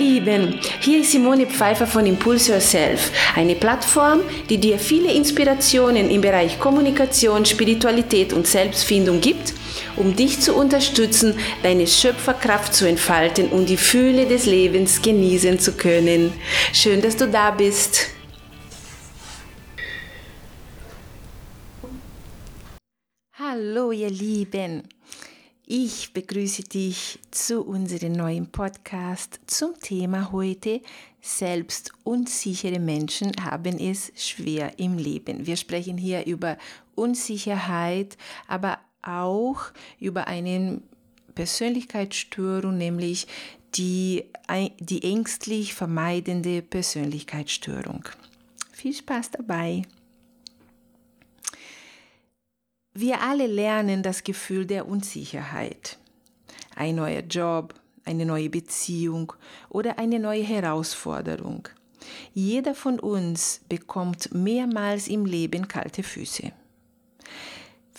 Lieben, hier ist Simone Pfeiffer von Impulse Yourself, eine Plattform, die dir viele Inspirationen im Bereich Kommunikation, Spiritualität und Selbstfindung gibt, um dich zu unterstützen, deine Schöpferkraft zu entfalten und die Fühle des Lebens genießen zu können. Schön, dass du da bist. Hallo ihr Lieben. Ich begrüße dich zu unserem neuen Podcast zum Thema heute. Selbstunsichere Menschen haben es schwer im Leben. Wir sprechen hier über Unsicherheit, aber auch über eine Persönlichkeitsstörung, nämlich die, die ängstlich vermeidende Persönlichkeitsstörung. Viel Spaß dabei! Wir alle lernen das Gefühl der Unsicherheit. Ein neuer Job, eine neue Beziehung oder eine neue Herausforderung. Jeder von uns bekommt mehrmals im Leben kalte Füße.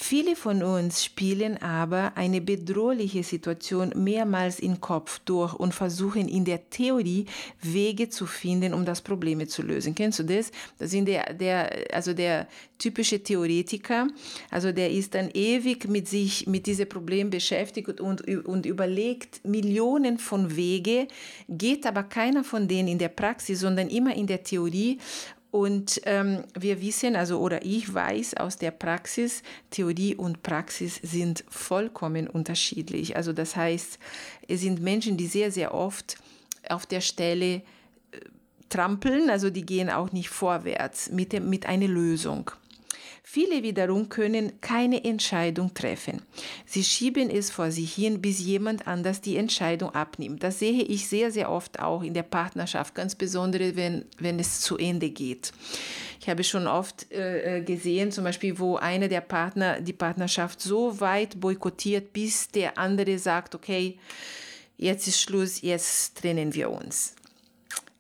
Viele von uns spielen aber eine bedrohliche Situation mehrmals im Kopf durch und versuchen in der Theorie Wege zu finden, um das Problem zu lösen. Kennst du das? Das sind der, der, also der typische Theoretiker, also der ist dann ewig mit sich, mit diesem Problem beschäftigt und, und überlegt Millionen von Wege, geht aber keiner von denen in der Praxis, sondern immer in der Theorie und ähm, wir wissen, also oder ich weiß aus der Praxis, Theorie und Praxis sind vollkommen unterschiedlich. Also das heißt, es sind Menschen, die sehr, sehr oft auf der Stelle äh, trampeln, also die gehen auch nicht vorwärts mit, dem, mit einer Lösung. Viele wiederum können keine Entscheidung treffen. Sie schieben es vor sich hin, bis jemand anders die Entscheidung abnimmt. Das sehe ich sehr, sehr oft auch in der Partnerschaft, ganz besonders wenn, wenn es zu Ende geht. Ich habe schon oft äh, äh gesehen, zum Beispiel, wo einer der Partner die Partnerschaft so weit boykottiert, bis der andere sagt, okay, jetzt ist Schluss, jetzt trennen wir uns.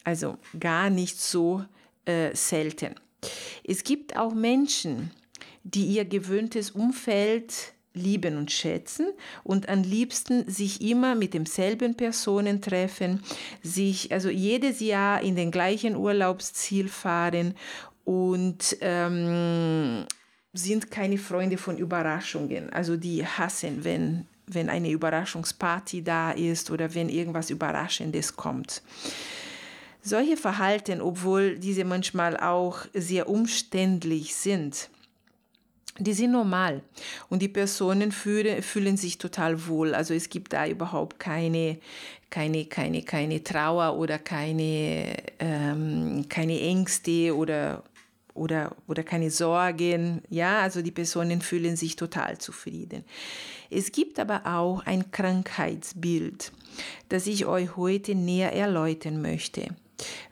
Also gar nicht so äh, selten. Es gibt auch Menschen, die ihr gewöhntes Umfeld lieben und schätzen und am liebsten sich immer mit demselben Personen treffen, sich also jedes Jahr in den gleichen Urlaubsziel fahren und ähm, sind keine Freunde von Überraschungen. Also die hassen, wenn, wenn eine Überraschungsparty da ist oder wenn irgendwas Überraschendes kommt. Solche Verhalten, obwohl diese manchmal auch sehr umständlich sind, die sind normal und die Personen fühlen, fühlen sich total wohl. Also es gibt da überhaupt keine, keine, keine, keine Trauer oder keine, ähm, keine Ängste oder, oder, oder keine Sorgen. Ja, also die Personen fühlen sich total zufrieden. Es gibt aber auch ein Krankheitsbild, das ich euch heute näher erläutern möchte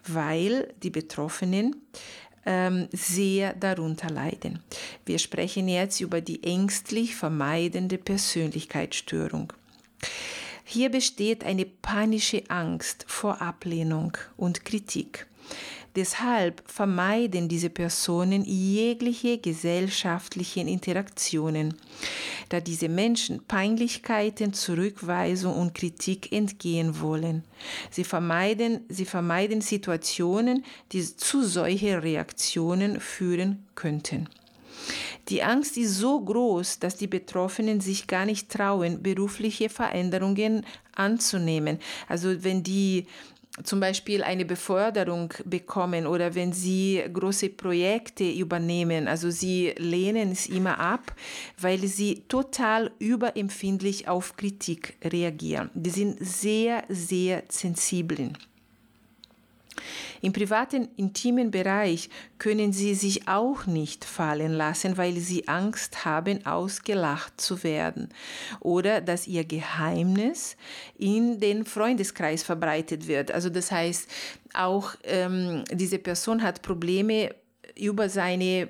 weil die Betroffenen ähm, sehr darunter leiden. Wir sprechen jetzt über die ängstlich vermeidende Persönlichkeitsstörung. Hier besteht eine panische Angst vor Ablehnung und Kritik. Deshalb vermeiden diese Personen jegliche gesellschaftlichen Interaktionen, da diese Menschen Peinlichkeiten, Zurückweisung und Kritik entgehen wollen. Sie vermeiden, sie vermeiden Situationen, die zu solchen Reaktionen führen könnten. Die Angst ist so groß, dass die Betroffenen sich gar nicht trauen, berufliche Veränderungen anzunehmen. Also wenn die zum Beispiel eine Beförderung bekommen oder wenn sie große Projekte übernehmen. Also sie lehnen es immer ab, weil sie total überempfindlich auf Kritik reagieren. Die sind sehr, sehr sensibel. Im privaten, intimen Bereich können sie sich auch nicht fallen lassen, weil sie Angst haben, ausgelacht zu werden oder dass ihr Geheimnis in den Freundeskreis verbreitet wird. Also das heißt, auch ähm, diese Person hat Probleme über seine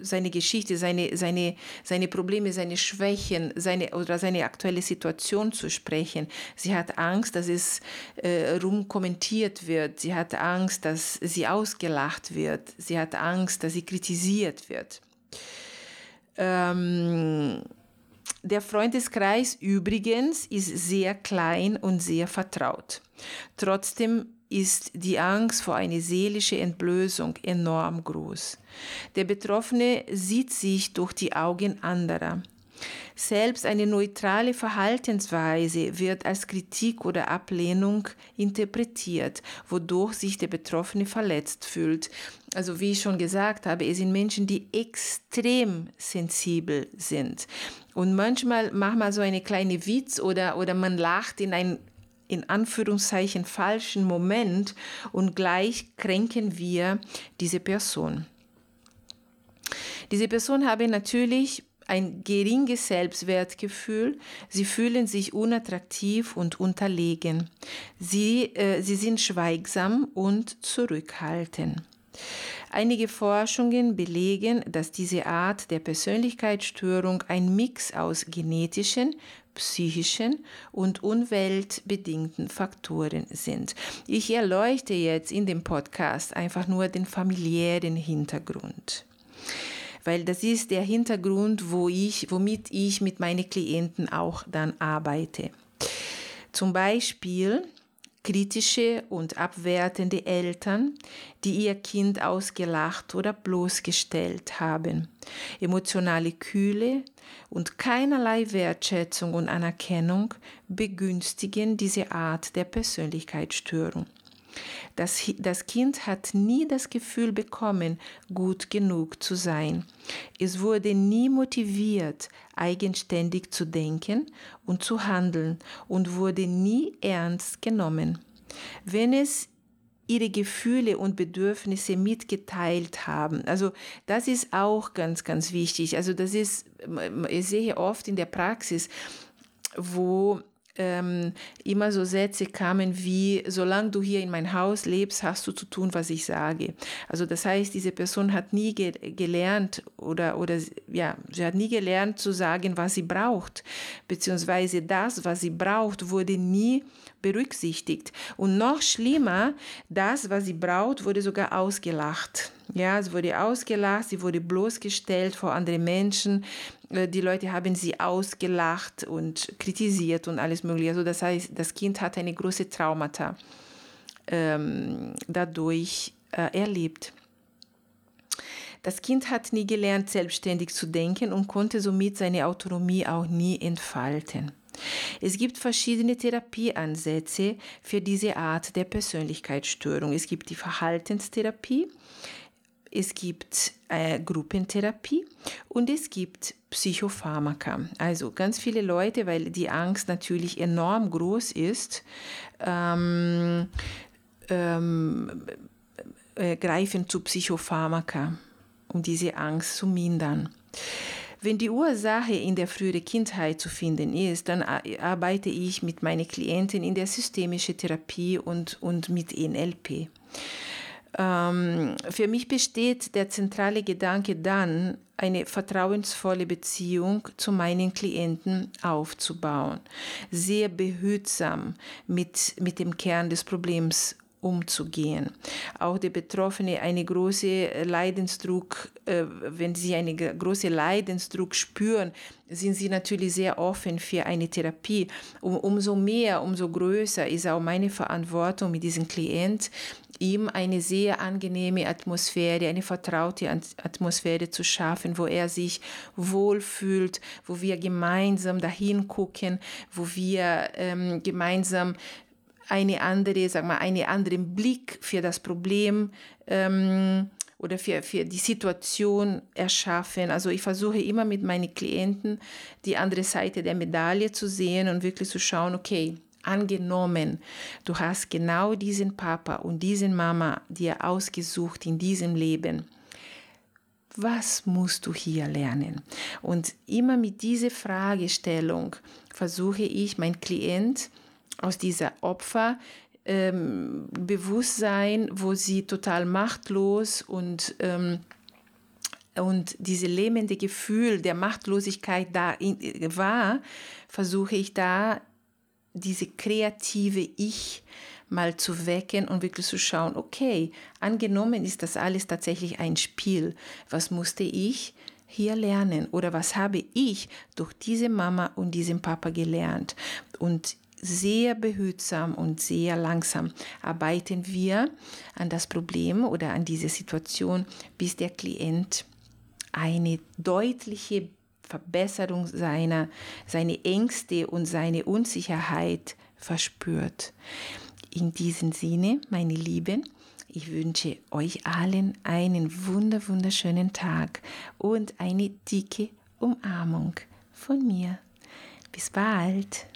seine Geschichte, seine, seine, seine Probleme, seine Schwächen seine, oder seine aktuelle Situation zu sprechen. Sie hat Angst, dass es äh, rumkommentiert wird. Sie hat Angst, dass sie ausgelacht wird. Sie hat Angst, dass sie kritisiert wird. Ähm, Der Freundeskreis übrigens ist sehr klein und sehr vertraut. Trotzdem ist die Angst vor einer seelischen Entblößung enorm groß. Der Betroffene sieht sich durch die Augen anderer. Selbst eine neutrale Verhaltensweise wird als Kritik oder Ablehnung interpretiert, wodurch sich der Betroffene verletzt fühlt. Also wie ich schon gesagt habe, es sind Menschen, die extrem sensibel sind. Und manchmal macht man so eine kleine Witz oder, oder man lacht in ein in Anführungszeichen falschen Moment und gleich kränken wir diese Person. Diese Person habe natürlich ein geringes Selbstwertgefühl, sie fühlen sich unattraktiv und unterlegen, sie, äh, sie sind schweigsam und zurückhaltend. Einige Forschungen belegen, dass diese Art der Persönlichkeitsstörung ein Mix aus genetischen, psychischen und umweltbedingten Faktoren sind. Ich erleuchte jetzt in dem Podcast einfach nur den familiären Hintergrund weil das ist der Hintergrund, wo ich, womit ich mit meinen Klienten auch dann arbeite. Zum Beispiel kritische und abwertende Eltern, die ihr Kind ausgelacht oder bloßgestellt haben, emotionale Kühle und keinerlei Wertschätzung und Anerkennung begünstigen diese Art der Persönlichkeitsstörung. Das, das Kind hat nie das Gefühl bekommen, gut genug zu sein. Es wurde nie motiviert, eigenständig zu denken und zu handeln und wurde nie ernst genommen. Wenn es ihre Gefühle und Bedürfnisse mitgeteilt haben. Also das ist auch ganz, ganz wichtig. Also das ist, ich sehe oft in der Praxis, wo ähm, immer so Sätze kamen wie, solange du hier in mein Haus lebst, hast du zu tun, was ich sage. Also das heißt, diese Person hat nie ge gelernt oder, oder ja, sie hat nie gelernt zu sagen, was sie braucht, beziehungsweise das, was sie braucht, wurde nie berücksichtigt. Und noch schlimmer, das, was sie braucht, wurde sogar ausgelacht. Ja, es wurde ausgelacht, sie wurde bloßgestellt vor anderen Menschen. Äh, die Leute haben sie ausgelacht und kritisiert und alles Mögliche. Also das heißt, das Kind hat eine große Traumata ähm, dadurch äh, erlebt. Das Kind hat nie gelernt, selbstständig zu denken und konnte somit seine Autonomie auch nie entfalten. Es gibt verschiedene Therapieansätze für diese Art der Persönlichkeitsstörung. Es gibt die Verhaltenstherapie, es gibt äh, Gruppentherapie und es gibt Psychopharmaka. Also ganz viele Leute, weil die Angst natürlich enorm groß ist, ähm, ähm, äh, greifen zu Psychopharmaka, um diese Angst zu mindern. Wenn die Ursache in der frühen Kindheit zu finden ist, dann arbeite ich mit meinen Klienten in der systemischen Therapie und, und mit NLP. Ähm, für mich besteht der zentrale Gedanke dann, eine vertrauensvolle Beziehung zu meinen Klienten aufzubauen, sehr behutsam mit, mit dem Kern des Problems umzugehen. Auch der Betroffene eine große Leidensdruck, äh, wenn sie einen großen Leidensdruck spüren, sind sie natürlich sehr offen für eine Therapie. Um, umso mehr, umso größer ist auch meine Verantwortung mit diesem Klient, ihm eine sehr angenehme Atmosphäre, eine vertraute Atmosphäre zu schaffen, wo er sich wohlfühlt, wo wir gemeinsam dahin gucken, wo wir ähm, gemeinsam eine andere, sag mal, einen anderen Blick für das Problem ähm, oder für, für die Situation erschaffen. Also ich versuche immer mit meinen Klienten die andere Seite der Medaille zu sehen und wirklich zu schauen, okay, angenommen, du hast genau diesen Papa und diesen Mama dir ausgesucht in diesem Leben. Was musst du hier lernen? Und immer mit dieser Fragestellung versuche ich, mein Klient aus dieser Opfer ähm, Bewusstsein, wo sie total machtlos und ähm, und diese lähmende Gefühl der Machtlosigkeit da in, war, versuche ich da diese kreative Ich mal zu wecken und wirklich zu schauen, okay, angenommen ist das alles tatsächlich ein Spiel, was musste ich hier lernen oder was habe ich durch diese Mama und diesen Papa gelernt? Und sehr behutsam und sehr langsam arbeiten wir an das Problem oder an diese Situation, bis der Klient eine deutliche Verbesserung seiner, seine Ängste und seine Unsicherheit verspürt. In diesem Sinne, meine Lieben, ich wünsche euch allen einen wunder wunderschönen Tag und eine dicke Umarmung von mir. Bis bald.